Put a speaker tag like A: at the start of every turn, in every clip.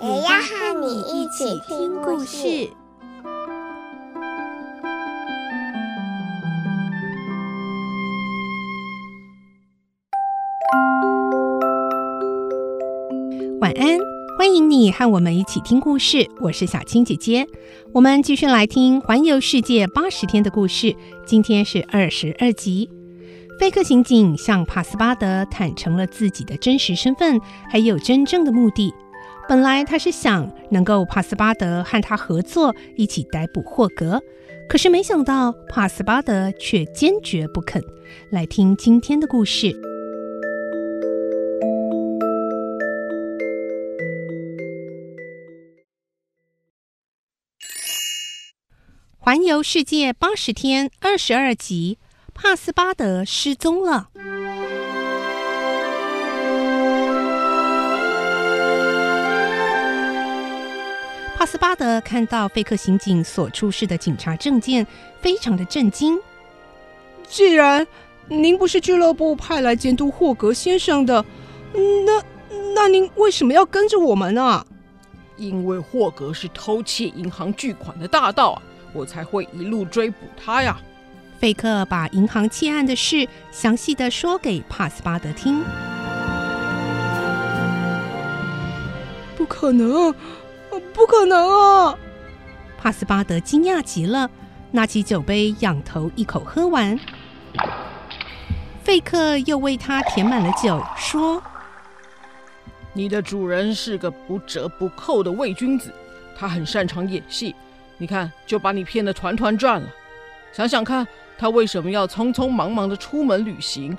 A: 也要和你一起听故事。
B: 晚安，欢迎你和我们一起听故事。我是小青姐姐，我们继续来听《环游世界八十天》的故事。今天是二十二集。菲克刑警向帕斯巴德坦诚了自己的真实身份，还有真正的目的。本来他是想能够帕斯巴德和他合作，一起逮捕霍格，可是没想到帕斯巴德却坚决不肯。来听今天的故事。环游世界八十天，二十二集，帕斯巴德失踪了。帕斯巴德看到费克刑警所出示的警察证件，非常的震惊。
C: 既然您不是俱乐部派来监督霍格先生的，那那您为什么要跟着我们呢？
D: 因为霍格是偷窃银行巨款的大盗啊！我才会一路追捕他呀！
B: 费克把银行窃案的事详细的说给帕斯巴德听。
C: 不可能，不可能啊！
B: 帕斯巴德惊讶极了，拿起酒杯仰头一口喝完。费克又为他填满了酒，说：“
D: 你的主人是个不折不扣的伪君子，他很擅长演戏。”你看，就把你骗得团团转了。想想看，他为什么要匆匆忙忙的出门旅行，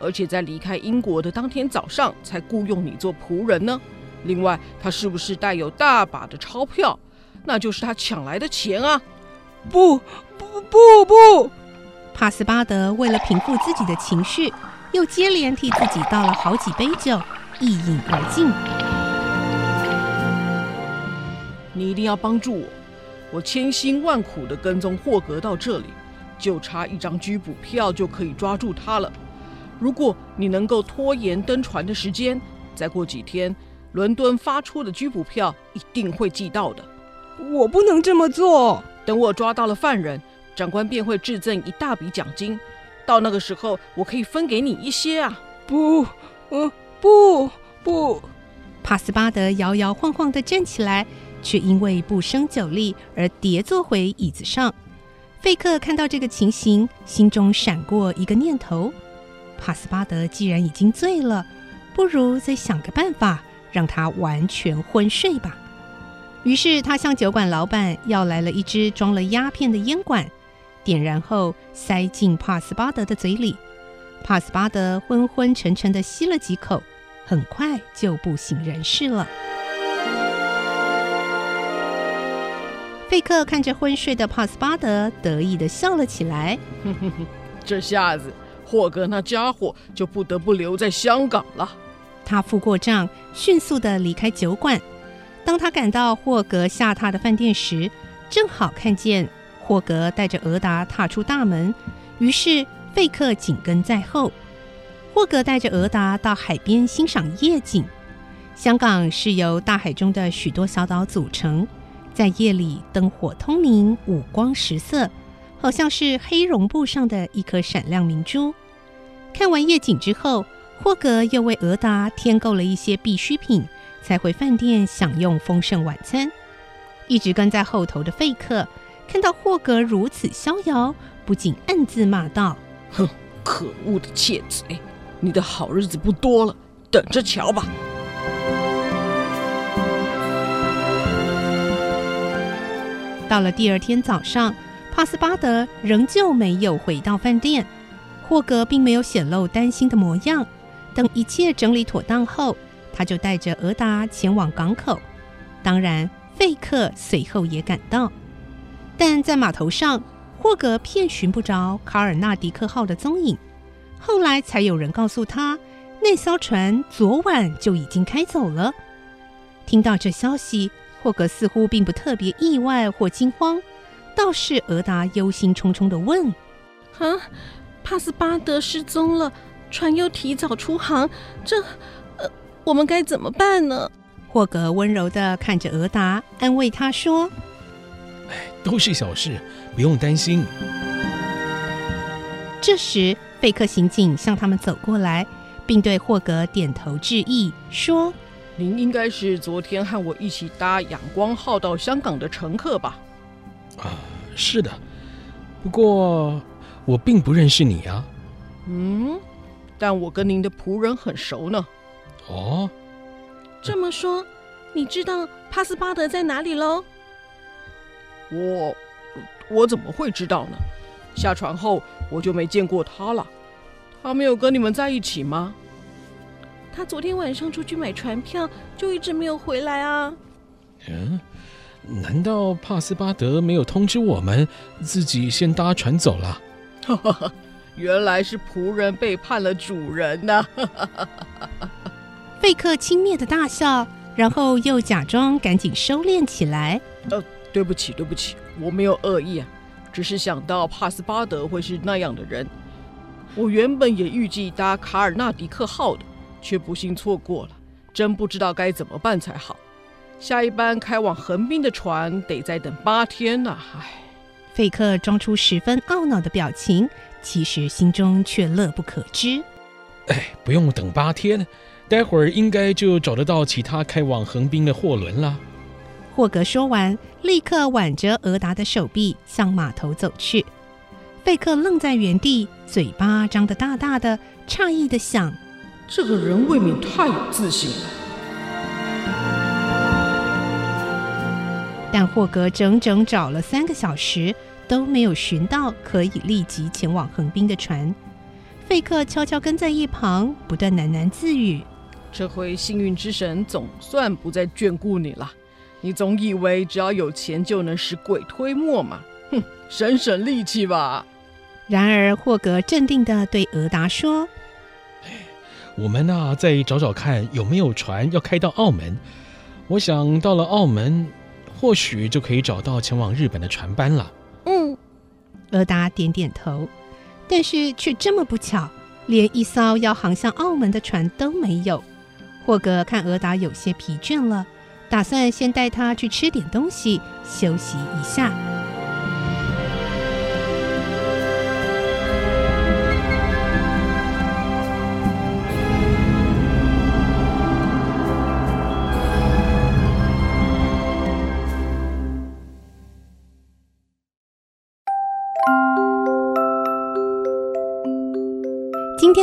D: 而且在离开英国的当天早上才雇佣你做仆人呢？另外，他是不是带有大把的钞票？那就是他抢来的钱啊！
C: 不不不不！
B: 帕斯巴德为了平复自己的情绪，又接连替自己倒了好几杯酒，一饮而尽。
D: 你一定要帮助我。我千辛万苦地跟踪霍格到这里，就差一张拘捕票就可以抓住他了。如果你能够拖延登船的时间，再过几天，伦敦发出的拘捕票一定会寄到的。
C: 我不能这么做。
D: 等我抓到了犯人，长官便会致赠一大笔奖金，到那个时候我可以分给你一些啊。
C: 不，呃，不不。
B: 帕斯巴德摇摇晃晃地站起来。却因为不胜酒力而跌坐回椅子上。费克看到这个情形，心中闪过一个念头：帕斯巴德既然已经醉了，不如再想个办法让他完全昏睡吧。于是他向酒馆老板要来了一支装了鸦片的烟管，点燃后塞进帕斯巴德的嘴里。帕斯巴德昏昏沉沉的吸了几口，很快就不省人事了。费克看着昏睡的帕斯巴德，得意的笑了起来。
D: 哼哼哼，这下子霍格那家伙就不得不留在香港了。
B: 他付过账，迅速地离开酒馆。当他赶到霍格下榻的饭店时，正好看见霍格带着俄达踏出大门，于是费克紧跟在后。霍格带着俄达到海边欣赏夜景。香港是由大海中的许多小岛组成。在夜里，灯火通明，五光十色，好像是黑绒布上的一颗闪亮明珠。看完夜景之后，霍格又为俄达添购了一些必需品，才回饭店享用丰盛晚餐。一直跟在后头的费克看到霍格如此逍遥，不禁暗自骂道：“
D: 哼，可恶的窃贼！你的好日子不多了，等着瞧吧。”
B: 到了第二天早上，帕斯巴德仍旧没有回到饭店。霍格并没有显露担心的模样。等一切整理妥当后，他就带着俄达前往港口。当然，费克随后也赶到，但在码头上，霍格遍寻不着卡尔纳迪克号的踪影。后来才有人告诉他，那艘船昨晚就已经开走了。听到这消息，霍格似乎并不特别意外或惊慌，倒是俄达忧心忡忡地问：“
E: 啊，帕斯巴德失踪了，船又提早出航，这……呃，我们该怎么办呢？”
B: 霍格温柔的看着俄达，安慰他说：“
F: 哎，都是小事，不用担心。”
B: 这时，贝克刑警向他们走过来，并对霍格点头致意，说：“
D: 您应该是昨天和我一起搭阳光号到香港的乘客吧？”“
F: 啊，是的。不过我并不认识你啊。”“
D: 嗯，但我跟您的仆人很熟呢。”“
F: 哦。”
E: 这么说，你知道帕斯巴德在哪里喽？
D: 我，我怎么会知道呢？下船后我就没见过他了。他没有跟你们在一起吗？
E: 他昨天晚上出去买船票，就一直没有回来啊。
F: 嗯，难道帕斯巴德没有通知我们，自己先搭船走了？
D: 哈哈，原来是仆人背叛了主人呐！
B: 费克轻蔑的大笑，然后又假装赶紧收敛起来。
D: 呃，对不起，对不起，我没有恶意啊，只是想到帕斯巴德会是那样的人。我原本也预计搭卡尔纳迪克号的，却不幸错过了，真不知道该怎么办才好。下一班开往横滨的船得再等八天呢。唉，
B: 费克装出十分懊恼的表情，其实心中却乐不可支。
F: 哎，不用等八天。待会儿应该就找得到其他开往横滨的货轮了。
B: 霍格说完，立刻挽着俄达的手臂向码头走去。费克愣在原地，嘴巴张得大大的，诧异的想：
D: 这个人未免太有自信了。
B: 但霍格整整找了三个小时，都没有寻到可以立即前往横滨的船。费克悄悄跟在一旁，不断喃喃自语。
D: 这回幸运之神总算不再眷顾你了。你总以为只要有钱就能使鬼推磨嘛？哼，省省力气吧。
B: 然而霍格镇定地对俄达说：“
F: 我们啊，再找找看有没有船要开到澳门。我想到了澳门，或许就可以找到前往日本的船班了。”
E: 嗯，
B: 俄达点点头，但是却这么不巧，连一艘要航向澳门的船都没有。霍格看俄达有些疲倦了，打算先带他去吃点东西，休息一下。